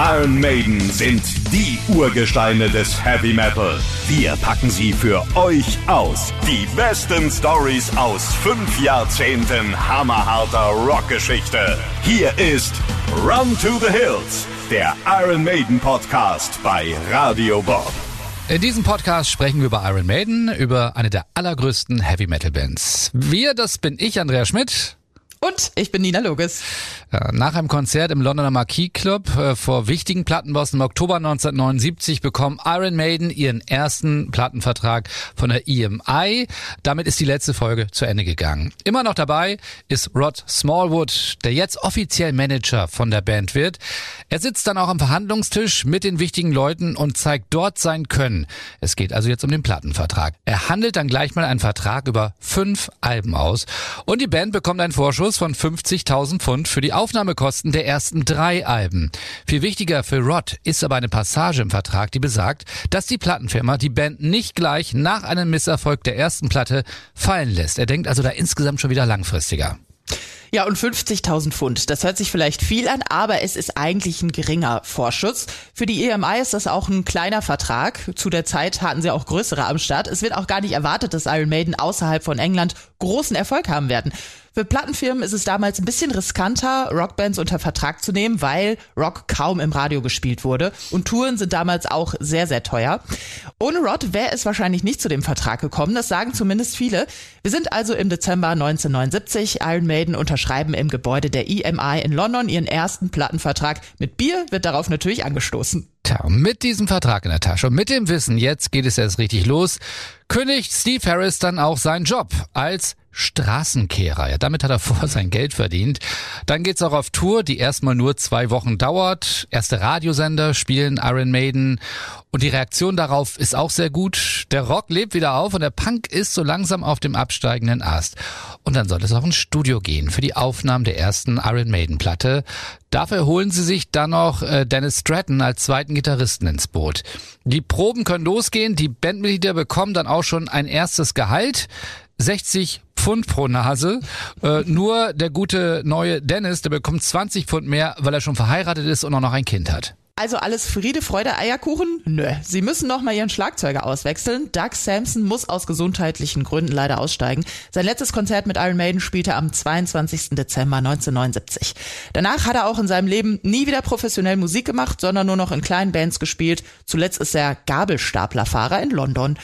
Iron Maiden sind die Urgesteine des Heavy Metal. Wir packen sie für euch aus. Die besten Stories aus fünf Jahrzehnten hammerharter Rockgeschichte. Hier ist Run to the Hills, der Iron Maiden Podcast bei Radio Bob. In diesem Podcast sprechen wir über Iron Maiden, über eine der allergrößten Heavy Metal Bands. Wir, das bin ich, Andrea Schmidt. Und ich bin Nina Loges. Nach einem Konzert im Londoner Marquis Club äh, vor wichtigen Plattenbossen im Oktober 1979 bekommen Iron Maiden ihren ersten Plattenvertrag von der EMI. Damit ist die letzte Folge zu Ende gegangen. Immer noch dabei ist Rod Smallwood, der jetzt offiziell Manager von der Band wird. Er sitzt dann auch am Verhandlungstisch mit den wichtigen Leuten und zeigt dort sein Können. Es geht also jetzt um den Plattenvertrag. Er handelt dann gleich mal einen Vertrag über fünf Alben aus und die Band bekommt einen Vorschuss von 50.000 Pfund für die Aufnahmekosten der ersten drei Alben. Viel wichtiger für Rod ist aber eine Passage im Vertrag, die besagt, dass die Plattenfirma die Band nicht gleich nach einem Misserfolg der ersten Platte fallen lässt. Er denkt also da insgesamt schon wieder langfristiger. Ja, und 50.000 Pfund. Das hört sich vielleicht viel an, aber es ist eigentlich ein geringer Vorschuss. Für die EMI ist das auch ein kleiner Vertrag. Zu der Zeit hatten sie auch größere am Start. Es wird auch gar nicht erwartet, dass Iron Maiden außerhalb von England großen Erfolg haben werden. Für Plattenfirmen ist es damals ein bisschen riskanter, Rockbands unter Vertrag zu nehmen, weil Rock kaum im Radio gespielt wurde und Touren sind damals auch sehr, sehr teuer. Ohne Rod wäre es wahrscheinlich nicht zu dem Vertrag gekommen, das sagen zumindest viele. Wir sind also im Dezember 1979, Iron Maiden unterschreiben im Gebäude der EMI in London ihren ersten Plattenvertrag. Mit Bier wird darauf natürlich angestoßen. Tja, mit diesem Vertrag in der Tasche und mit dem Wissen, jetzt geht es erst richtig los, kündigt Steve Harris dann auch seinen Job als Straßenkehrer. Ja, damit hat er vor sein Geld verdient. Dann geht's auch auf Tour, die erstmal nur zwei Wochen dauert. Erste Radiosender spielen Iron Maiden und die Reaktion darauf ist auch sehr gut. Der Rock lebt wieder auf und der Punk ist so langsam auf dem absteigenden Ast. Und dann soll es auch ins Studio gehen für die Aufnahmen der ersten Iron Maiden Platte. Dafür holen sie sich dann noch äh, Dennis Stratton als zweiten Gitarristen ins Boot. Die Proben können losgehen, die Bandmitglieder bekommen dann auch schon ein erstes Gehalt. 60 Pfund pro Nase. Äh, nur der gute neue Dennis, der bekommt 20 Pfund mehr, weil er schon verheiratet ist und auch noch ein Kind hat. Also alles Friede, Freude, Eierkuchen? Nö. Sie müssen noch mal ihren Schlagzeuger auswechseln. Doug Sampson muss aus gesundheitlichen Gründen leider aussteigen. Sein letztes Konzert mit Iron Maiden spielte am 22. Dezember 1979. Danach hat er auch in seinem Leben nie wieder professionell Musik gemacht, sondern nur noch in kleinen Bands gespielt. Zuletzt ist er Gabelstaplerfahrer in London.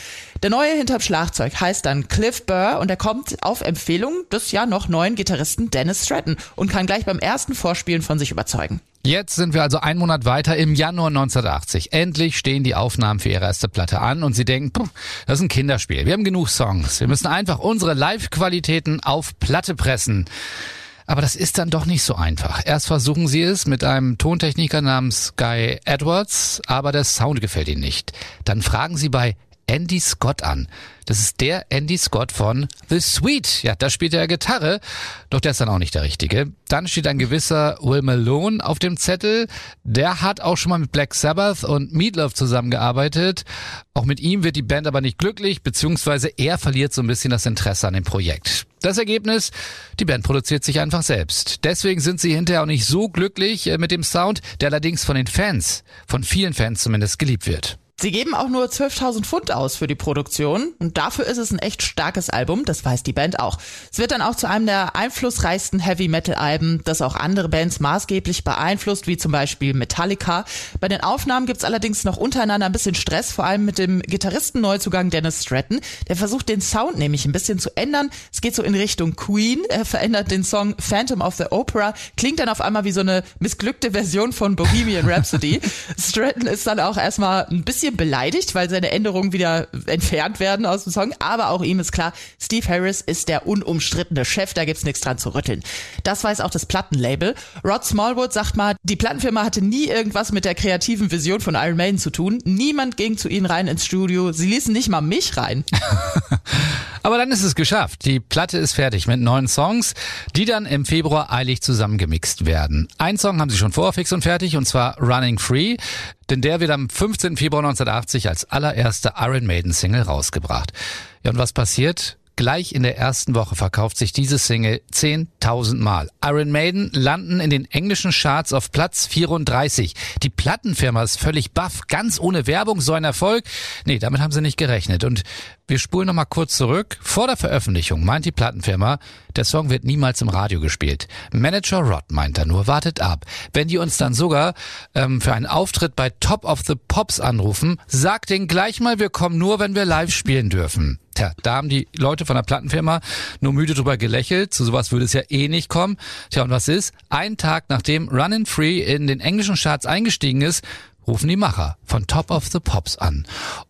Der neue hinterm Schlagzeug heißt dann Cliff Burr und er kommt auf Empfehlung des ja noch neuen Gitarristen Dennis Stratton und kann gleich beim ersten Vorspielen von sich überzeugen. Jetzt sind wir also einen Monat weiter im Januar 1980. Endlich stehen die Aufnahmen für ihre erste Platte an und sie denken, das ist ein Kinderspiel. Wir haben genug Songs. Wir müssen einfach unsere Live-Qualitäten auf Platte pressen. Aber das ist dann doch nicht so einfach. Erst versuchen sie es mit einem Tontechniker namens Guy Edwards, aber der Sound gefällt ihnen nicht. Dann fragen sie bei Andy Scott an. Das ist der Andy Scott von The Sweet. Ja, da spielt er Gitarre, doch der ist dann auch nicht der Richtige. Dann steht ein gewisser Will Malone auf dem Zettel. Der hat auch schon mal mit Black Sabbath und Meatloaf zusammengearbeitet. Auch mit ihm wird die Band aber nicht glücklich, beziehungsweise er verliert so ein bisschen das Interesse an dem Projekt. Das Ergebnis, die Band produziert sich einfach selbst. Deswegen sind sie hinterher auch nicht so glücklich äh, mit dem Sound, der allerdings von den Fans, von vielen Fans zumindest geliebt wird. Sie geben auch nur 12.000 Pfund aus für die Produktion und dafür ist es ein echt starkes Album, das weiß die Band auch. Es wird dann auch zu einem der einflussreichsten Heavy Metal Alben, das auch andere Bands maßgeblich beeinflusst, wie zum Beispiel Metallica. Bei den Aufnahmen gibt's allerdings noch untereinander ein bisschen Stress, vor allem mit dem Gitarristen-Neuzugang Dennis Stratton. Der versucht den Sound nämlich ein bisschen zu ändern. Es geht so in Richtung Queen. Er verändert den Song Phantom of the Opera, klingt dann auf einmal wie so eine missglückte Version von Bohemian Rhapsody. Stratton ist dann auch erstmal ein bisschen bisschen beleidigt, weil seine Änderungen wieder entfernt werden aus dem Song. Aber auch ihm ist klar, Steve Harris ist der unumstrittene Chef, da gibt's nichts dran zu rütteln. Das weiß auch das Plattenlabel. Rod Smallwood sagt mal, die Plattenfirma hatte nie irgendwas mit der kreativen Vision von Iron Maiden zu tun. Niemand ging zu ihnen rein ins Studio. Sie ließen nicht mal mich rein. Aber dann ist es geschafft. Die Platte ist fertig mit neun Songs, die dann im Februar eilig zusammengemixt werden. Ein Song haben sie schon vor, fix und fertig, und zwar Running Free, denn der wird am 15. Februar 1980 als allererste Iron Maiden Single rausgebracht. Ja, und was passiert? Gleich in der ersten Woche verkauft sich diese Single 10.000 Mal. Iron Maiden landen in den englischen Charts auf Platz 34. Die Plattenfirma ist völlig baff, ganz ohne Werbung, so ein Erfolg. Nee, damit haben sie nicht gerechnet. Und wir spulen nochmal kurz zurück. Vor der Veröffentlichung meint die Plattenfirma, der Song wird niemals im Radio gespielt. Manager Rod meint er nur, wartet ab. Wenn die uns dann sogar ähm, für einen Auftritt bei Top of the Pops anrufen, sagt denen gleich mal, wir kommen nur, wenn wir live spielen dürfen. Tja, da haben die Leute von der Plattenfirma nur müde drüber gelächelt. Zu sowas würde es ja eh nicht kommen. Tja, und was ist? Ein Tag nachdem Runnin' Free in den englischen Charts eingestiegen ist, rufen die Macher von Top of the Pops an.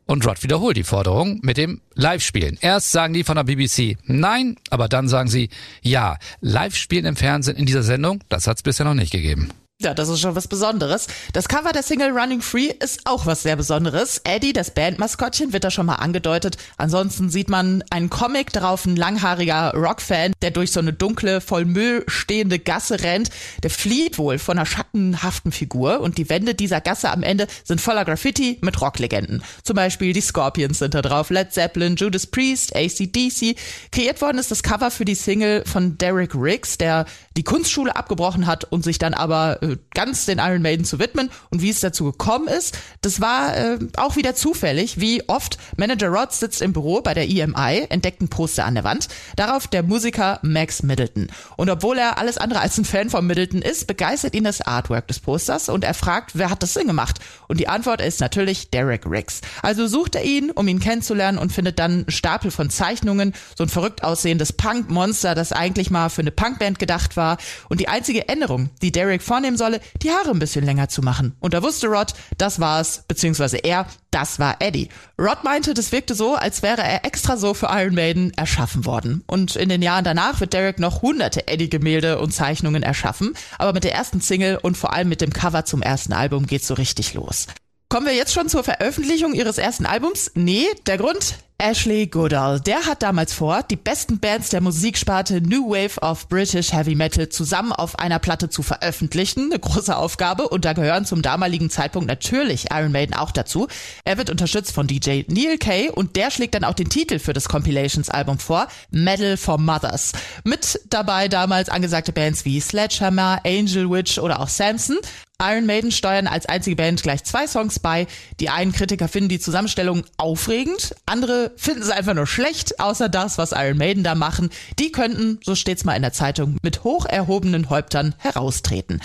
Und Rod wiederholt die Forderung mit dem Live-Spielen. Erst sagen die von der BBC nein, aber dann sagen sie ja. Live-Spielen im Fernsehen in dieser Sendung, das hat es bisher noch nicht gegeben. Ja, das ist schon was Besonderes. Das Cover der Single Running Free ist auch was sehr Besonderes. Eddie, das Bandmaskottchen, wird da schon mal angedeutet. Ansonsten sieht man einen Comic drauf, ein langhaariger Rockfan, der durch so eine dunkle, voll Müll stehende Gasse rennt. Der flieht wohl von einer schattenhaften Figur und die Wände dieser Gasse am Ende sind voller Graffiti mit Rocklegenden. Zum Beispiel die Scorpions sind da drauf, Led Zeppelin, Judas Priest, ACDC. Kreiert worden ist das Cover für die Single von Derek Riggs, der die Kunstschule abgebrochen hat und sich dann aber äh, ganz den Iron Maiden zu widmen. Und wie es dazu gekommen ist, das war äh, auch wieder zufällig. Wie oft Manager Rod sitzt im Büro bei der EMI, entdeckt ein Poster an der Wand, darauf der Musiker Max Middleton. Und obwohl er alles andere als ein Fan von Middleton ist, begeistert ihn das Artwork des Posters und er fragt, wer hat das Sinn gemacht? Und die Antwort ist natürlich Derek Riggs. Also sucht er ihn, um ihn kennenzulernen und findet dann einen Stapel von Zeichnungen, so ein verrückt aussehendes Punk-Monster, das eigentlich mal für eine Punkband gedacht war. Und die einzige Änderung, die Derek vornimmt, nehmen solle, die Haare ein bisschen länger zu machen. Und da wusste Rod, das war's, beziehungsweise er, das war Eddie. Rod meinte, das wirkte so, als wäre er extra so für Iron Maiden erschaffen worden. Und in den Jahren danach wird Derek noch hunderte Eddie-Gemälde und Zeichnungen erschaffen. Aber mit der ersten Single und vor allem mit dem Cover zum ersten Album geht's so richtig los. Kommen wir jetzt schon zur Veröffentlichung ihres ersten Albums? Nee, der Grund, Ashley Goodall. Der hat damals vor, die besten Bands der Musiksparte New Wave of British Heavy Metal zusammen auf einer Platte zu veröffentlichen. Eine große Aufgabe und da gehören zum damaligen Zeitpunkt natürlich Iron Maiden auch dazu. Er wird unterstützt von DJ Neil Kay und der schlägt dann auch den Titel für das Compilations-Album vor, Metal for Mothers. Mit dabei damals angesagte Bands wie Sledgehammer, Angel Witch oder auch Samson. Iron Maiden steuern als einzige Band gleich zwei Songs bei. Die einen Kritiker finden die Zusammenstellung aufregend, andere finden sie einfach nur schlecht, außer das, was Iron Maiden da machen. Die könnten, so steht's mal in der Zeitung, mit hoch erhobenen Häuptern heraustreten.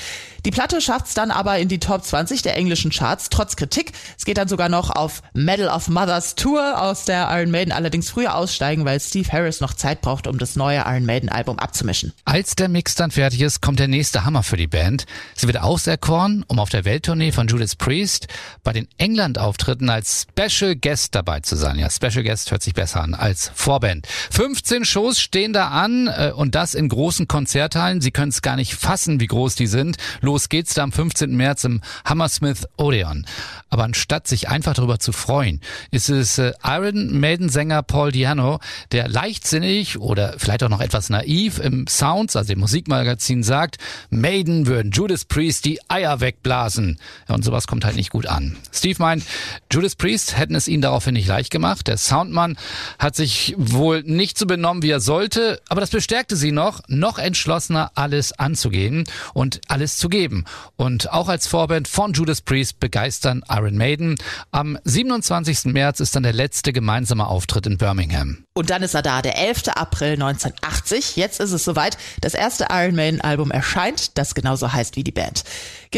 Die Platte schafft's dann aber in die Top 20 der englischen Charts, trotz Kritik. Es geht dann sogar noch auf Medal of Mothers Tour, aus der Iron Maiden allerdings früher aussteigen, weil Steve Harris noch Zeit braucht, um das neue Iron Maiden Album abzumischen. Als der Mix dann fertig ist, kommt der nächste Hammer für die Band. Sie wird auserkoren, um auf der Welttournee von Judas Priest bei den England-Auftritten als Special Guest dabei zu sein. Ja, Special Guest hört sich besser an als Vorband. 15 Shows stehen da an äh, und das in großen Konzerthallen. Sie können es gar nicht fassen, wie groß die sind. Los geht's da am 15. März im Hammersmith Odeon. Aber anstatt sich einfach darüber zu freuen, ist es äh, Iron Maiden Sänger Paul Diano, der leichtsinnig oder vielleicht auch noch etwas naiv im Sounds, also im Musikmagazin sagt, Maiden würden Judas Priest die Eier wegblasen. Ja, und sowas kommt halt nicht gut an. Steve meint, Judas Priest hätten es ihnen daraufhin nicht leicht gemacht. Der Soundmann hat sich wohl nicht so benommen, wie er sollte, aber das bestärkte sie noch, noch entschlossener alles anzugehen und alles zu geben geben. Und auch als Vorband von Judas Priest begeistern Iron Maiden. Am 27. März ist dann der letzte gemeinsame Auftritt in Birmingham. Und dann ist er da, der 11. April 1980. Jetzt ist es soweit. Das erste Iron Maiden Album erscheint, das genauso heißt wie die Band.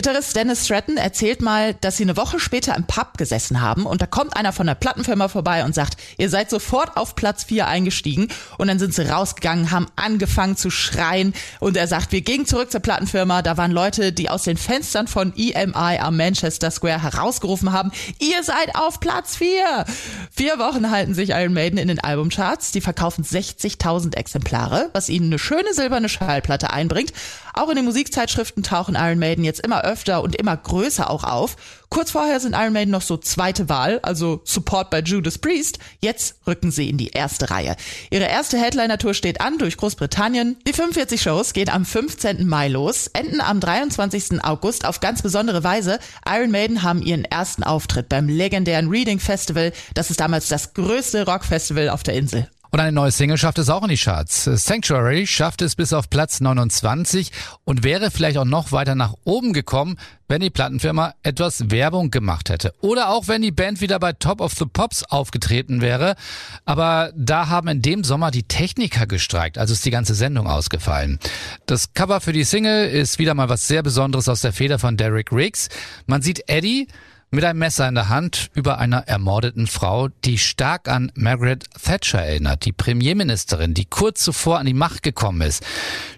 Gitarrist Dennis Stratton erzählt mal, dass sie eine Woche später im Pub gesessen haben und da kommt einer von der Plattenfirma vorbei und sagt, ihr seid sofort auf Platz 4 eingestiegen und dann sind sie rausgegangen, haben angefangen zu schreien und er sagt, wir gingen zurück zur Plattenfirma, da waren Leute, die aus den Fenstern von EMI am Manchester Square herausgerufen haben, ihr seid auf Platz 4. Vier Wochen halten sich Iron Maiden in den Albumcharts, die verkaufen 60.000 Exemplare, was ihnen eine schöne silberne Schallplatte einbringt. Auch in den Musikzeitschriften tauchen Iron Maiden jetzt immer öfter und immer größer auch auf. Kurz vorher sind Iron Maiden noch so zweite Wahl, also Support bei Judas Priest. Jetzt rücken sie in die erste Reihe. Ihre erste Headliner-Tour steht an durch Großbritannien. Die 45 Shows gehen am 15. Mai los, enden am 23. August auf ganz besondere Weise. Iron Maiden haben ihren ersten Auftritt beim legendären Reading Festival. Das ist damals das größte Rockfestival auf der Insel. Und eine neue Single schafft es auch in die Charts. Sanctuary schafft es bis auf Platz 29 und wäre vielleicht auch noch weiter nach oben gekommen, wenn die Plattenfirma etwas Werbung gemacht hätte. Oder auch wenn die Band wieder bei Top of the Pops aufgetreten wäre. Aber da haben in dem Sommer die Techniker gestreikt, also ist die ganze Sendung ausgefallen. Das Cover für die Single ist wieder mal was sehr Besonderes aus der Feder von Derek Riggs. Man sieht Eddie, mit einem Messer in der Hand über einer ermordeten Frau, die stark an Margaret Thatcher erinnert, die Premierministerin, die kurz zuvor an die Macht gekommen ist.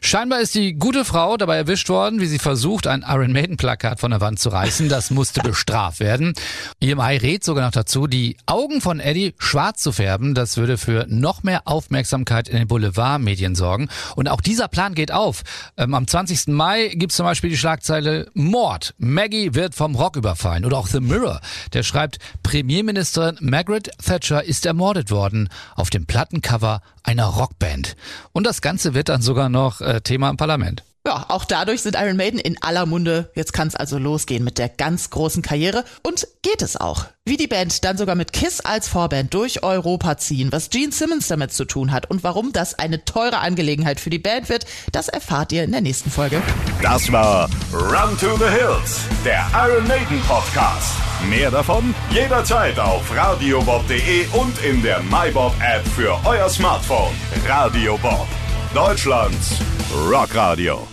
Scheinbar ist die gute Frau dabei erwischt worden, wie sie versucht, ein Iron Maiden Plakat von der Wand zu reißen. Das musste bestraft werden. EMI rät sogar noch dazu, die Augen von Eddie schwarz zu färben. Das würde für noch mehr Aufmerksamkeit in den Boulevardmedien sorgen. Und auch dieser Plan geht auf. Ähm, am 20. Mai gibt es zum Beispiel die Schlagzeile Mord. Maggie wird vom Rock überfallen. Oder auch The Mirror. Der schreibt, Premierministerin Margaret Thatcher ist ermordet worden auf dem Plattencover einer Rockband. Und das Ganze wird dann sogar noch äh, Thema im Parlament. Ja, auch dadurch sind Iron Maiden in aller Munde. Jetzt kann es also losgehen mit der ganz großen Karriere. Und geht es auch. Wie die Band dann sogar mit Kiss als Vorband durch Europa ziehen, was Gene Simmons damit zu tun hat und warum das eine teure Angelegenheit für die Band wird, das erfahrt ihr in der nächsten Folge. Das war Run to the Hills, der Iron Maiden Podcast. Mehr davon jederzeit auf radiobob.de und in der MyBob App für euer Smartphone. Radio Bob, Deutschlands Rockradio.